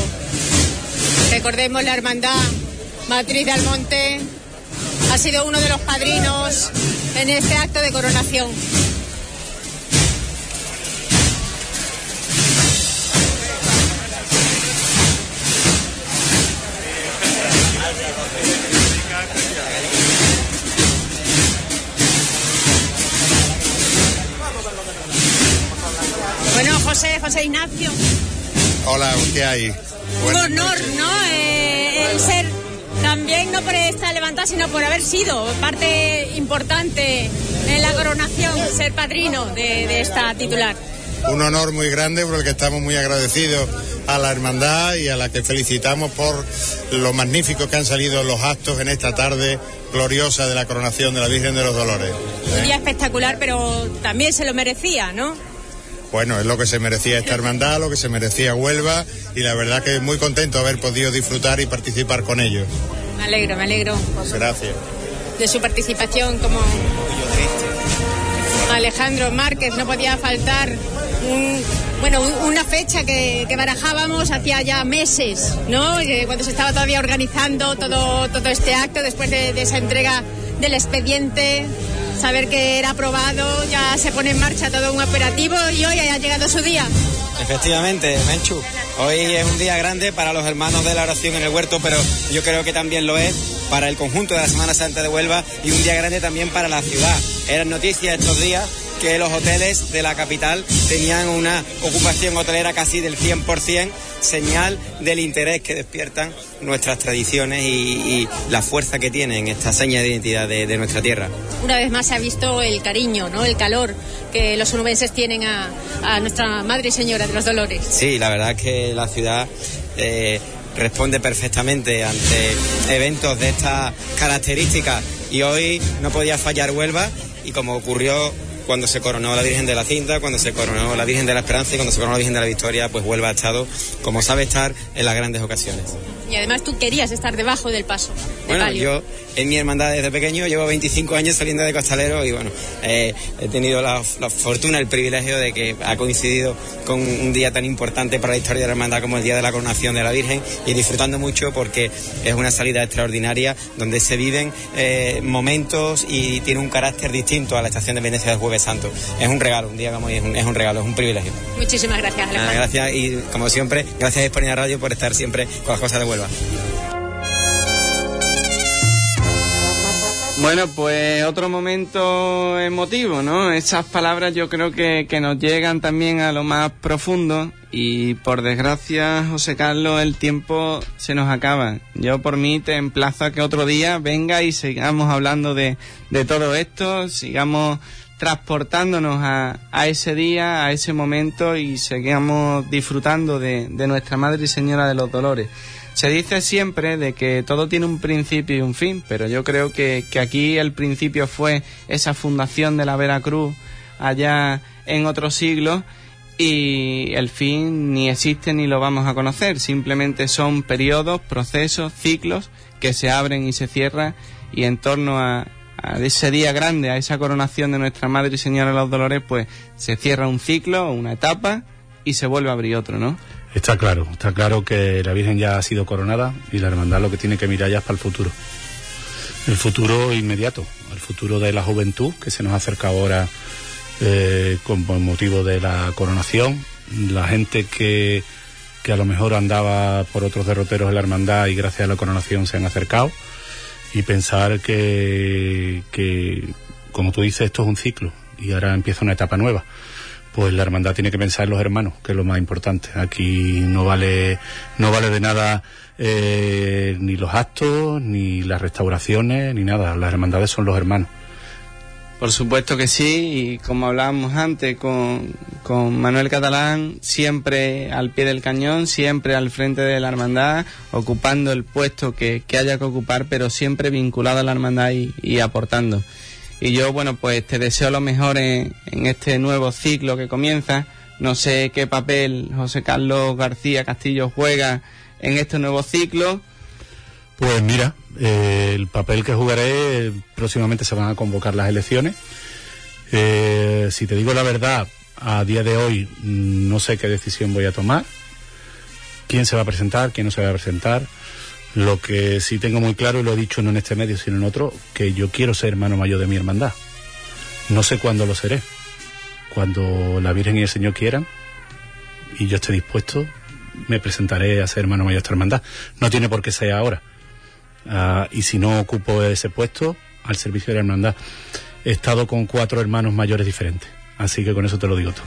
Recordemos la Hermandad Matriz de Almonte ha sido uno de los padrinos en este acto de coronación. Bueno, José, José Ignacio. Hola, ¿qué hay? Un honor, ¿no? Eh, el ser también no por estar levantado, sino por haber sido parte importante en la coronación, ser padrino de, de esta titular. Un honor muy grande por el que estamos muy agradecidos a la hermandad y a la que felicitamos por lo magnífico que han salido los actos en esta tarde gloriosa de la coronación de la Virgen de los Dolores. Un día espectacular, pero también se lo merecía, ¿no? Bueno, es lo que se merecía esta hermandad, lo que se merecía Huelva y la verdad que muy contento de haber podido disfrutar y participar con ellos. Me alegro, me alegro Gracias. de su participación como Alejandro Márquez. No podía faltar un- bueno, un- una fecha que, que barajábamos hacía ya meses, ¿no? Cuando se estaba todavía organizando todo, todo este acto después de, de esa entrega del expediente. Saber que era aprobado, ya se pone en marcha todo un operativo y hoy ha llegado su día. Efectivamente, Menchu. Hoy es un día grande para los hermanos de la oración en el huerto, pero yo creo que también lo es para el conjunto de la Semana Santa de Huelva y un día grande también para la ciudad. Eran noticias estos días que los hoteles de la capital tenían una ocupación hotelera casi del 100%, señal del interés que despiertan nuestras tradiciones y, y la fuerza que tienen esta seña de identidad de, de nuestra tierra. Una vez más se ha visto el cariño, ¿no? El calor que los onubenses tienen a, a nuestra Madre y Señora de los Dolores. Sí, la verdad es que la ciudad eh, responde perfectamente ante eventos de estas características y hoy no podía fallar Huelva y como ocurrió cuando se coronó la Virgen de la Cinta, cuando se coronó la Virgen de la Esperanza y cuando se coronó la Virgen de la Victoria, pues Huelva ha estado, como sabe estar, en las grandes ocasiones. Y además tú querías estar debajo del paso. de Bueno, palio. yo en mi hermandad desde pequeño llevo 25 años saliendo de costalero y bueno, eh, he tenido la, la fortuna, el privilegio de que ha coincidido con un día tan importante para la historia de la hermandad como el día de la coronación de la Virgen y disfrutando mucho porque es una salida extraordinaria donde se viven eh, momentos y tiene un carácter distinto a la estación de Venecia del Jueves Santo. Es un regalo, un día como hoy es un, es un regalo, es un privilegio. Muchísimas gracias, Nada, Alejandro. gracias y como siempre, gracias a España Radio por estar siempre con las cosas de Huelva. Bueno, pues otro momento emotivo, ¿no? Esas palabras yo creo que, que nos llegan también a lo más profundo y por desgracia, José Carlos, el tiempo se nos acaba. Yo por mí te emplazo a que otro día venga y sigamos hablando de, de todo esto, sigamos transportándonos a, a ese día, a ese momento y sigamos disfrutando de, de nuestra Madre y Señora de los Dolores. Se dice siempre de que todo tiene un principio y un fin, pero yo creo que, que aquí el principio fue esa fundación de la Veracruz allá en otros siglos y el fin ni existe ni lo vamos a conocer, simplemente son periodos, procesos, ciclos que se abren y se cierran y en torno a, a ese día grande, a esa coronación de nuestra Madre y Señora de los Dolores, pues se cierra un ciclo, una etapa y se vuelve a abrir otro, ¿no? Está claro, está claro que la Virgen ya ha sido coronada y la hermandad lo que tiene que mirar ya es para el futuro. El futuro inmediato, el futuro de la juventud que se nos acerca ahora eh, con motivo de la coronación, la gente que, que a lo mejor andaba por otros derroteros en la hermandad y gracias a la coronación se han acercado y pensar que, que como tú dices, esto es un ciclo y ahora empieza una etapa nueva pues la hermandad tiene que pensar en los hermanos, que es lo más importante. Aquí no vale, no vale de nada eh, ni los actos, ni las restauraciones, ni nada. Las hermandades son los hermanos. Por supuesto que sí, y como hablábamos antes con, con Manuel Catalán, siempre al pie del cañón, siempre al frente de la hermandad, ocupando el puesto que, que haya que ocupar, pero siempre vinculado a la hermandad y, y aportando. Y yo, bueno, pues te deseo lo mejor en, en este nuevo ciclo que comienza. No sé qué papel José Carlos García Castillo juega en este nuevo ciclo. Pues mira, eh, el papel que jugaré, eh, próximamente se van a convocar las elecciones. Eh, si te digo la verdad, a día de hoy mm, no sé qué decisión voy a tomar, quién se va a presentar, quién no se va a presentar. Lo que sí tengo muy claro, y lo he dicho no en este medio, sino en otro, que yo quiero ser hermano mayor de mi hermandad. No sé cuándo lo seré. Cuando la Virgen y el Señor quieran y yo esté dispuesto, me presentaré a ser hermano mayor de esta hermandad. No tiene por qué ser ahora. Ah, y si no ocupo ese puesto, al servicio de la hermandad. He estado con cuatro hermanos mayores diferentes. Así que con eso te lo digo todo.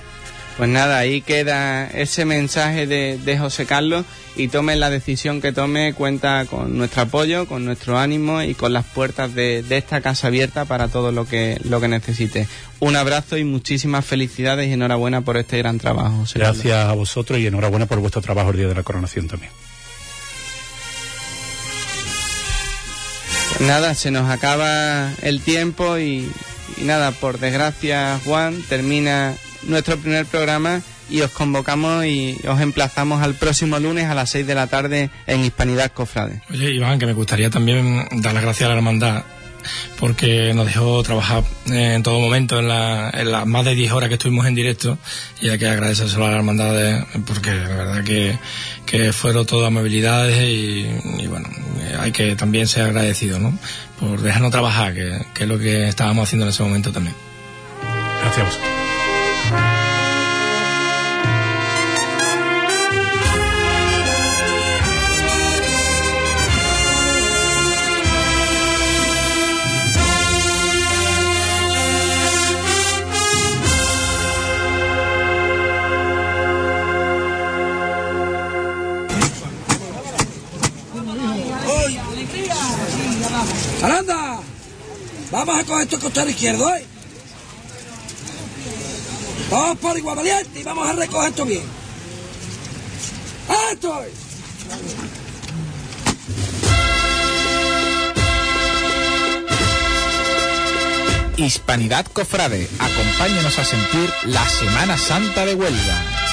Pues nada, ahí queda ese mensaje de, de José Carlos y tome la decisión que tome, cuenta con nuestro apoyo, con nuestro ánimo y con las puertas de, de esta casa abierta para todo lo que, lo que necesite. Un abrazo y muchísimas felicidades y enhorabuena por este gran trabajo. José Carlos. Gracias a vosotros y enhorabuena por vuestro trabajo el día de la coronación también. Nada, se nos acaba el tiempo y, y nada, por desgracia, Juan, termina nuestro primer programa y os convocamos y os emplazamos al próximo lunes a las 6 de la tarde en Hispanidad Cofrade. Oye, Iván, que me gustaría también dar las gracias a la hermandad porque nos dejó trabajar eh, en todo momento en, la- en las más de 10 horas que estuvimos en directo y hay que agradecérselo a la hermandad de- porque la verdad que, que fueron todas amabilidades y, y bueno, hay que también ser agradecido, ¿no? Por dejarnos trabajar, que, que es lo que estábamos haciendo en ese momento también. Gracias Coger esto costado izquierdo, ¿eh? Vamos por igual valiente y vamos a recoger esto bien. ¡Esto es! Hispanidad Cofrade, acompáñanos a sentir la Semana Santa de Huelva.